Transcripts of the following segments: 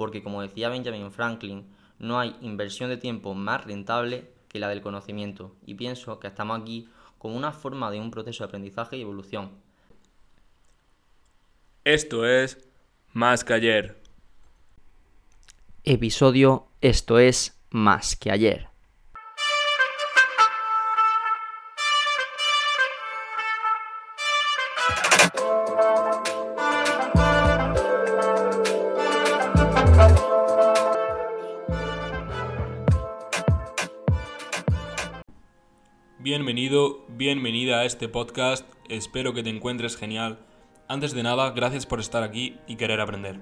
porque como decía Benjamin Franklin, no hay inversión de tiempo más rentable que la del conocimiento, y pienso que estamos aquí como una forma de un proceso de aprendizaje y evolución. Esto es Más que ayer. Episodio Esto es Más que ayer. Bienvenido, bienvenida a este podcast, espero que te encuentres genial. Antes de nada, gracias por estar aquí y querer aprender.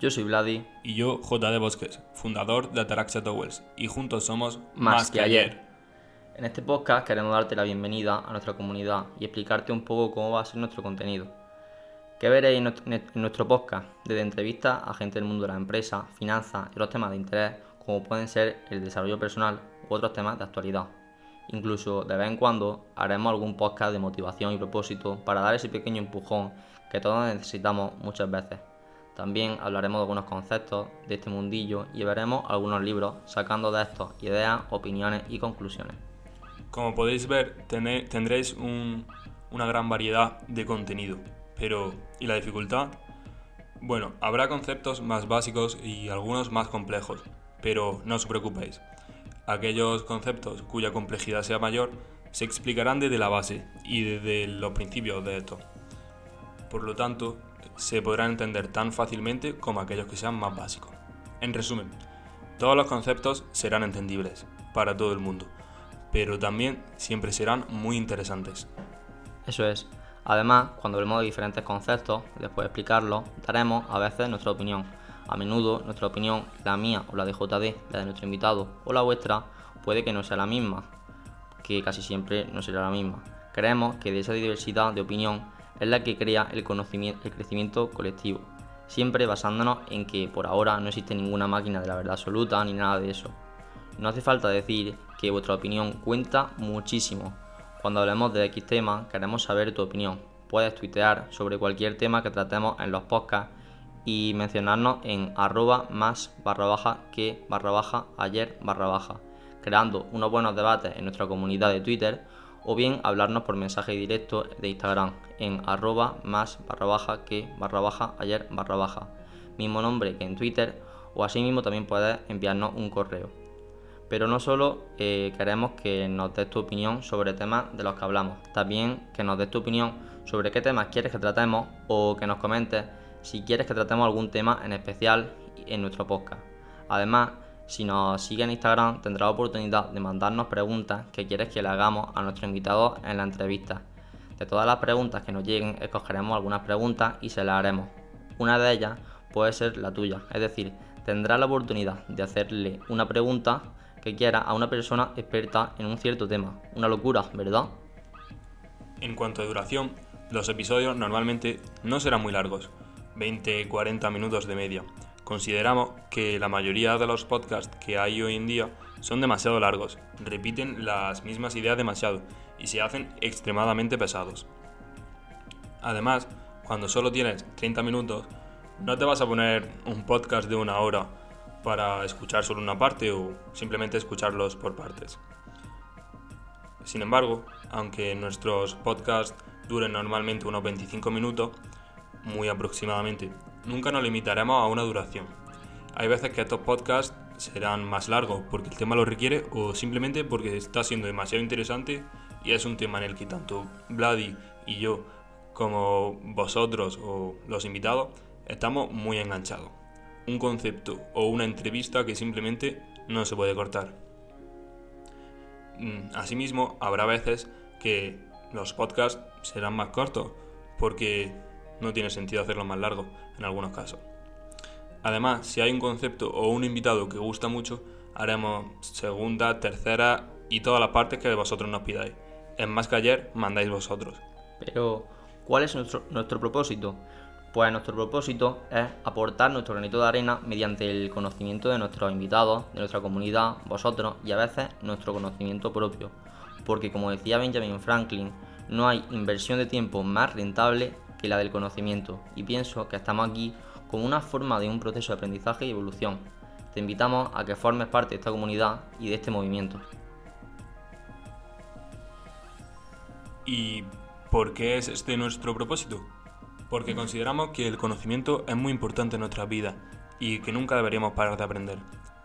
Yo soy Vladi. Y yo, JD Bosques, fundador de Ataraxia Towers, y juntos somos Más, que, ayer. En este podcast queremos darte la bienvenida a nuestra comunidad y explicarte un poco cómo va a ser nuestro contenido. ¿Qué veréis en nuestro podcast? Desde entrevistas a gente del mundo de la empresa, finanzas y otros temas de interés, como pueden ser el desarrollo personal u otros temas de actualidad. Incluso de vez en cuando haremos algún podcast de motivación y propósito para dar ese pequeño empujón que todos necesitamos muchas veces. También hablaremos de algunos conceptos de este mundillo y veremos algunos libros sacando de estos ideas, opiniones y conclusiones. Como podéis ver, tendréis una gran variedad de contenido. Pero, ¿y la dificultad? Bueno, habrá conceptos más básicos y algunos más complejos, pero no os preocupéis aquellos conceptos cuya complejidad sea mayor se explicarán desde la base y desde los principios de esto. Por lo tanto, se podrán entender tan fácilmente como aquellos que sean más básicos. En resumen, todos los conceptos serán entendibles para todo el mundo, pero también siempre serán muy interesantes. Eso es. Además, cuando hablemos de diferentes conceptos, después de explicarlos, daremos a veces nuestra opinión a menudo nuestra opinión, la mía o la de JD, la de nuestro invitado o la vuestra, puede que no sea la misma, que casi siempre no será la misma. Creemos que de esa diversidad de opinión es la que crea el, conocimiento, el crecimiento colectivo, siempre basándonos en que por ahora no existe ninguna máquina de la verdad absoluta ni nada de eso. No hace falta decir que vuestra opinión cuenta muchísimo. Cuando hablemos de X tema, queremos saber tu opinión. Puedes tuitear sobre cualquier tema que tratemos en los podcasts y mencionarnos en arroba más barra baja que barra baja ayer barra baja, creando unos buenos debates en nuestra comunidad de Twitter o bien hablarnos por mensaje directo de Instagram en arroba más barra baja que barra baja ayer barra baja, mismo nombre que en Twitter o asimismo también puedes enviarnos un correo. Pero no solo eh, queremos que nos des tu opinión sobre temas de los que hablamos, también que nos des tu opinión sobre qué temas quieres que tratemos o que nos comentes si quieres que tratemos algún tema en especial en nuestro podcast. Además, si nos sigues en Instagram tendrás oportunidad de mandarnos preguntas que quieres que le hagamos a nuestro invitado en la entrevista. De todas las preguntas que nos lleguen, escogeremos algunas preguntas y se las haremos. Una de ellas puede ser la tuya, es decir, tendrás la oportunidad de hacerle una pregunta que quiera a una persona experta en un cierto tema. Una locura, ¿verdad? En cuanto a duración, los episodios normalmente no serán muy largos, 20-40 minutos de media. Consideramos que la mayoría de los podcasts que hay hoy en día son demasiado largos, repiten las mismas ideas demasiado y se hacen extremadamente pesados. Además, cuando solo tienes 30 minutos, no te vas a poner un podcast de una hora para escuchar solo una parte o simplemente escucharlos por partes. Sin embargo, aunque nuestros podcasts duren normalmente unos 25 minutos, muy aproximadamente. Nunca nos limitaremos a una duración. Hay veces que estos podcasts serán más largos porque el tema lo requiere o simplemente porque está siendo demasiado interesante y es un tema en el que tanto Vladi y yo como vosotros o los invitados estamos muy enganchados. Un concepto o una entrevista que simplemente no se puede cortar. Mm, asimismo, habrá veces que los podcasts serán más cortos porque no tiene sentido hacerlo más largo en algunos casos. Además, si hay un concepto o un invitado que gusta mucho, haremos segunda, tercera y todas las partes que vosotros nos pidáis. En más que ayer, mandáis vosotros. Pero, ¿cuál es nuestro propósito? Pues nuestro propósito es aportar nuestro granito de arena mediante el conocimiento de nuestros invitados, de nuestra comunidad, vosotros y a veces nuestro conocimiento propio. Porque como decía Benjamin Franklin, no hay inversión de tiempo más rentable que la del conocimiento y pienso que estamos aquí como una forma de un proceso de aprendizaje y evolución. Te invitamos a que formes parte de esta comunidad y de este movimiento. ¿Y por qué es este nuestro propósito? Porque consideramos que el conocimiento es muy importante en nuestra vida y que nunca deberíamos parar de aprender.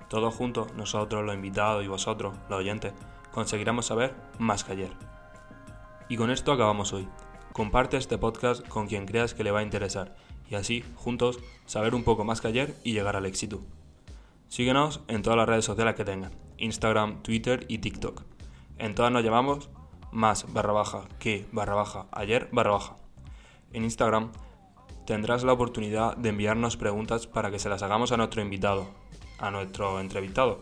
Todos juntos, nosotros, los invitados y vosotros, los oyentes, conseguiremos saber más que ayer. Y con esto acabamos hoy. Comparte este podcast con quien creas que le va a interesar y así, juntos, saber un poco más que ayer y llegar al éxito. Síguenos en todas las redes sociales que tengas, Instagram, Twitter y TikTok. En todas nos llamamos más barra baja que barra baja ayer barra baja. En Instagram tendrás la oportunidad de enviarnos preguntas para que se las hagamos a nuestro invitado, a nuestro entrevistado,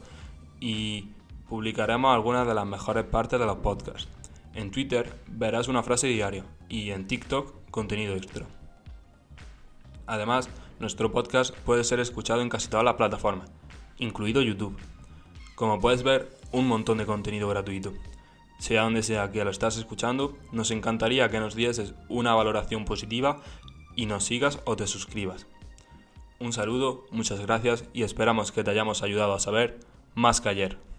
y publicaremos algunas de las mejores partes de los podcasts. En Twitter verás una frase diaria y en TikTok contenido extra. Además, nuestro podcast puede ser escuchado en casi todas las plataformas, incluido YouTube. Como puedes ver, un montón de contenido gratuito. Sea donde sea que lo estás escuchando, nos encantaría que nos dieses una valoración positiva y nos sigas o te suscribas. Un saludo, muchas gracias y esperamos que te hayamos ayudado a saber más que ayer.